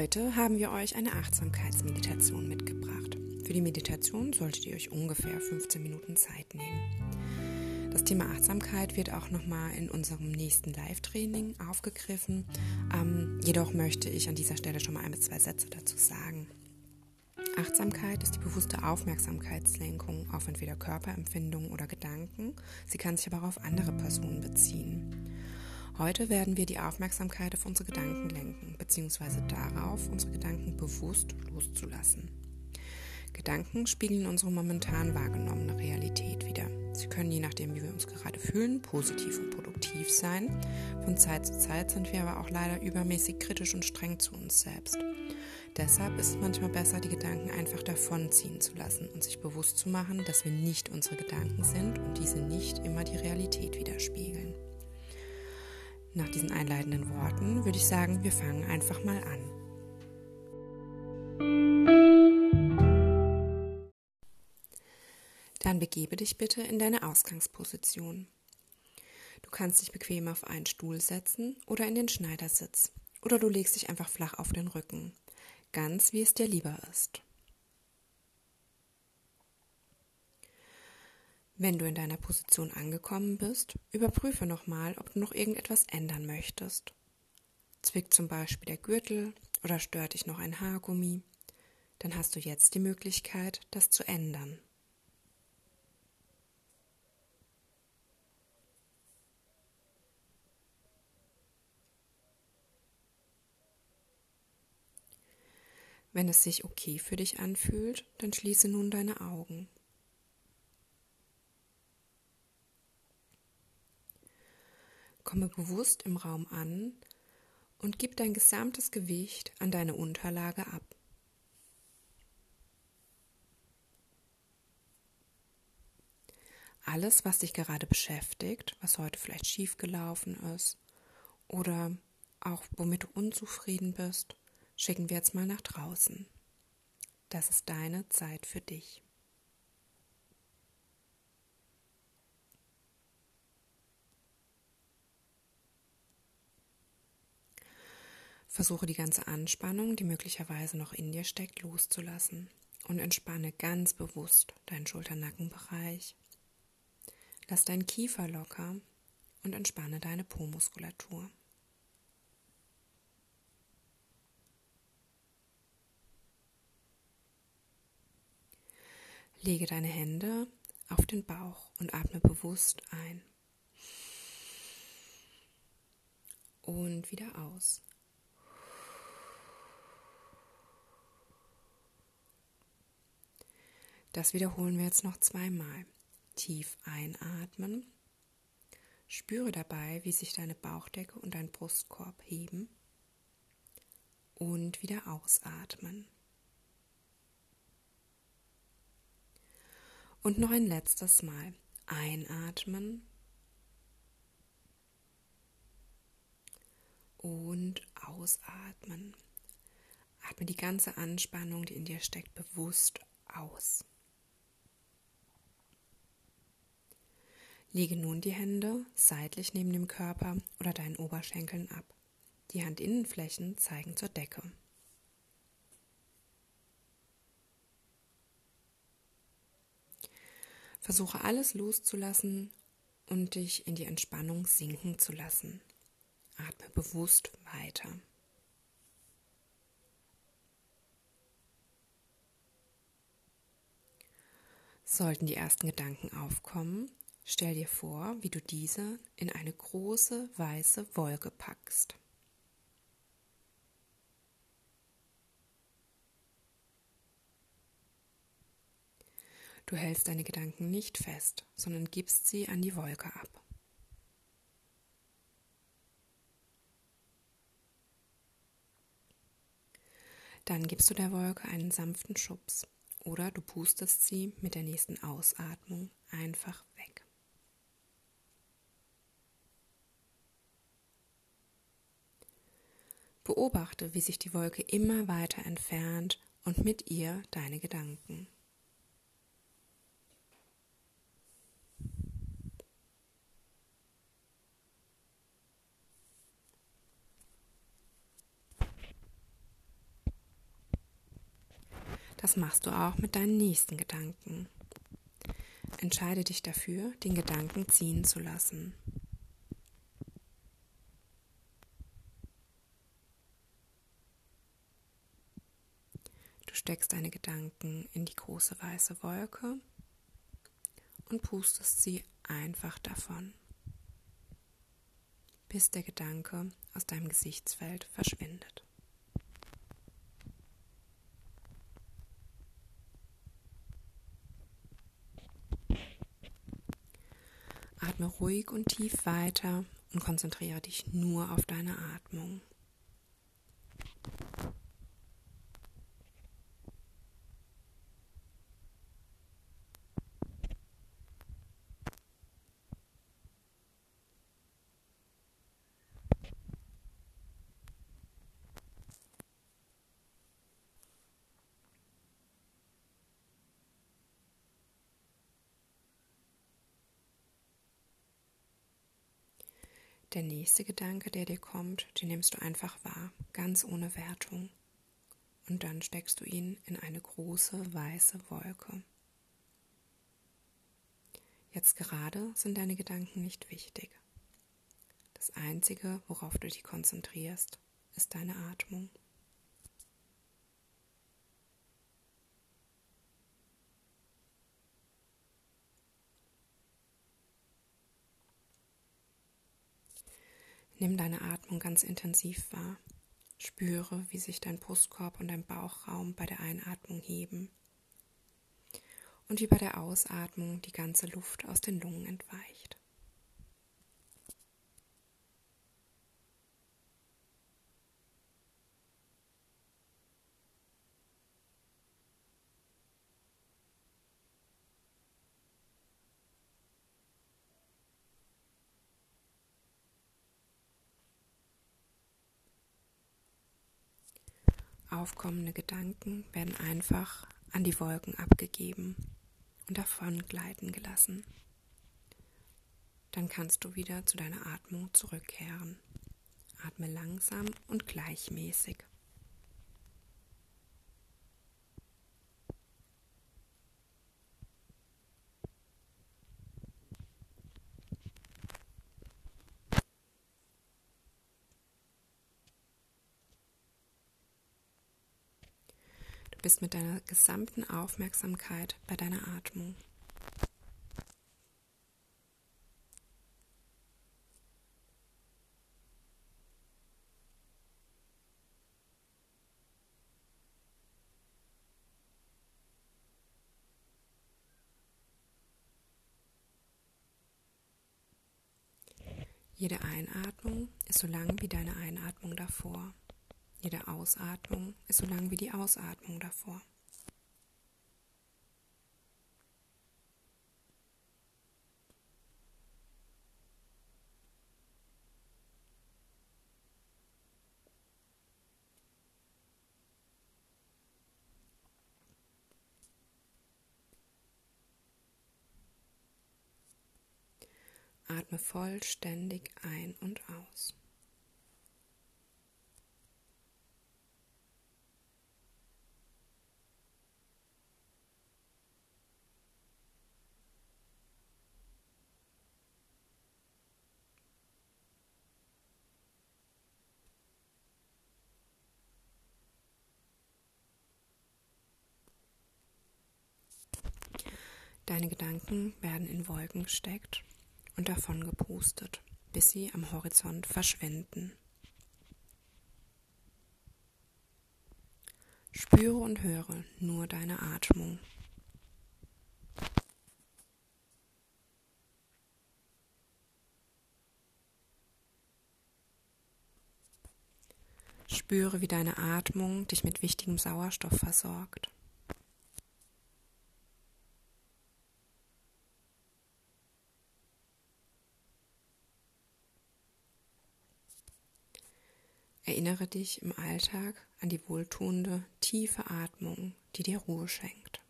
Heute haben wir euch eine Achtsamkeitsmeditation mitgebracht. Für die Meditation solltet ihr euch ungefähr 15 Minuten Zeit nehmen. Das Thema Achtsamkeit wird auch nochmal in unserem nächsten Live-Training aufgegriffen. Ähm, jedoch möchte ich an dieser Stelle schon mal ein bis zwei Sätze dazu sagen. Achtsamkeit ist die bewusste Aufmerksamkeitslenkung auf entweder Körperempfindungen oder Gedanken. Sie kann sich aber auch auf andere Personen beziehen. Heute werden wir die Aufmerksamkeit auf unsere Gedanken lenken, beziehungsweise darauf, unsere Gedanken bewusst loszulassen. Gedanken spiegeln unsere momentan wahrgenommene Realität wider. Sie können je nachdem, wie wir uns gerade fühlen, positiv und produktiv sein. Von Zeit zu Zeit sind wir aber auch leider übermäßig kritisch und streng zu uns selbst. Deshalb ist es manchmal besser, die Gedanken einfach davonziehen zu lassen und sich bewusst zu machen, dass wir nicht unsere Gedanken sind und diese nicht immer die Realität widerspiegeln. Nach diesen einleitenden Worten würde ich sagen, wir fangen einfach mal an. Dann begebe dich bitte in deine Ausgangsposition. Du kannst dich bequem auf einen Stuhl setzen oder in den Schneidersitz. Oder du legst dich einfach flach auf den Rücken, ganz wie es dir lieber ist. Wenn du in deiner Position angekommen bist, überprüfe nochmal, ob du noch irgendetwas ändern möchtest. Zwickt zum Beispiel der Gürtel oder stört dich noch ein Haargummi, dann hast du jetzt die Möglichkeit, das zu ändern. Wenn es sich okay für dich anfühlt, dann schließe nun deine Augen. Komme bewusst im Raum an und gib dein gesamtes Gewicht an deine Unterlage ab. Alles, was dich gerade beschäftigt, was heute vielleicht schiefgelaufen ist oder auch womit du unzufrieden bist, schicken wir jetzt mal nach draußen. Das ist deine Zeit für dich. Versuche die ganze Anspannung, die möglicherweise noch in dir steckt, loszulassen und entspanne ganz bewusst deinen Schulternackenbereich. Lass deinen Kiefer locker und entspanne deine Po-Muskulatur. Lege deine Hände auf den Bauch und atme bewusst ein. Und wieder aus. Das wiederholen wir jetzt noch zweimal. Tief einatmen. Spüre dabei, wie sich deine Bauchdecke und dein Brustkorb heben. Und wieder ausatmen. Und noch ein letztes Mal. Einatmen. Und ausatmen. Atme die ganze Anspannung, die in dir steckt, bewusst aus. Lege nun die Hände seitlich neben dem Körper oder deinen Oberschenkeln ab. Die Handinnenflächen zeigen zur Decke. Versuche alles loszulassen und dich in die Entspannung sinken zu lassen. Atme bewusst weiter. Sollten die ersten Gedanken aufkommen, Stell dir vor, wie du diese in eine große weiße Wolke packst. Du hältst deine Gedanken nicht fest, sondern gibst sie an die Wolke ab. Dann gibst du der Wolke einen sanften Schubs oder du pustest sie mit der nächsten Ausatmung einfach Beobachte, wie sich die Wolke immer weiter entfernt und mit ihr deine Gedanken. Das machst du auch mit deinen nächsten Gedanken. Entscheide dich dafür, den Gedanken ziehen zu lassen. Steckst deine Gedanken in die große weiße Wolke und pustest sie einfach davon, bis der Gedanke aus deinem Gesichtsfeld verschwindet. Atme ruhig und tief weiter und konzentriere dich nur auf deine Atmung. Der nächste Gedanke, der dir kommt, den nimmst du einfach wahr, ganz ohne Wertung. Und dann steckst du ihn in eine große weiße Wolke. Jetzt gerade sind deine Gedanken nicht wichtig. Das Einzige, worauf du dich konzentrierst, ist deine Atmung. Nimm deine Atmung ganz intensiv wahr. Spüre, wie sich dein Brustkorb und dein Bauchraum bei der Einatmung heben und wie bei der Ausatmung die ganze Luft aus den Lungen entweicht. Aufkommende Gedanken werden einfach an die Wolken abgegeben und davon gleiten gelassen. Dann kannst du wieder zu deiner Atmung zurückkehren. Atme langsam und gleichmäßig. Bist mit deiner gesamten Aufmerksamkeit bei deiner Atmung. Jede Einatmung ist so lang wie deine Einatmung davor. Jede Ausatmung ist so lang wie die Ausatmung davor. Atme vollständig ein und aus. Deine Gedanken werden in Wolken gesteckt und davon gepustet, bis sie am Horizont verschwinden. Spüre und höre nur deine Atmung. Spüre, wie deine Atmung dich mit wichtigem Sauerstoff versorgt. Erinnere dich im Alltag an die wohltuende, tiefe Atmung, die dir Ruhe schenkt.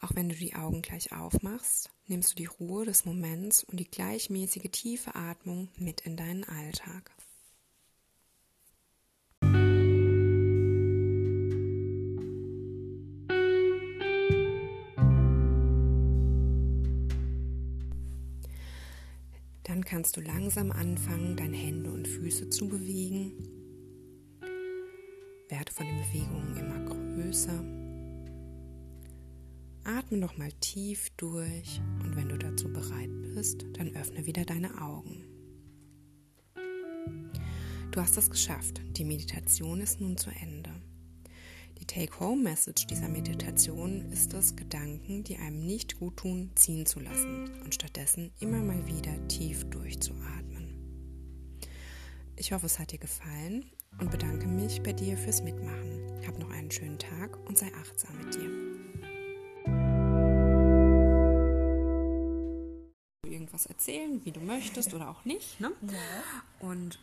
Auch wenn du die Augen gleich aufmachst, nimmst du die Ruhe des Moments und die gleichmäßige tiefe Atmung mit in deinen Alltag. Kannst du langsam anfangen, deine Hände und Füße zu bewegen. Werde von den Bewegungen immer größer. Atme noch mal tief durch und wenn du dazu bereit bist, dann öffne wieder deine Augen. Du hast es geschafft. Die Meditation ist nun zu Ende. Die Take-Home-Message dieser Meditation ist es, Gedanken, die einem nicht gut tun, ziehen zu lassen und stattdessen immer mal wieder tief durchzuatmen. Ich hoffe, es hat dir gefallen und bedanke mich bei dir fürs Mitmachen. Hab noch einen schönen Tag und sei achtsam mit dir. Irgendwas erzählen, wie du möchtest oder auch nicht. Ne? Ja. Und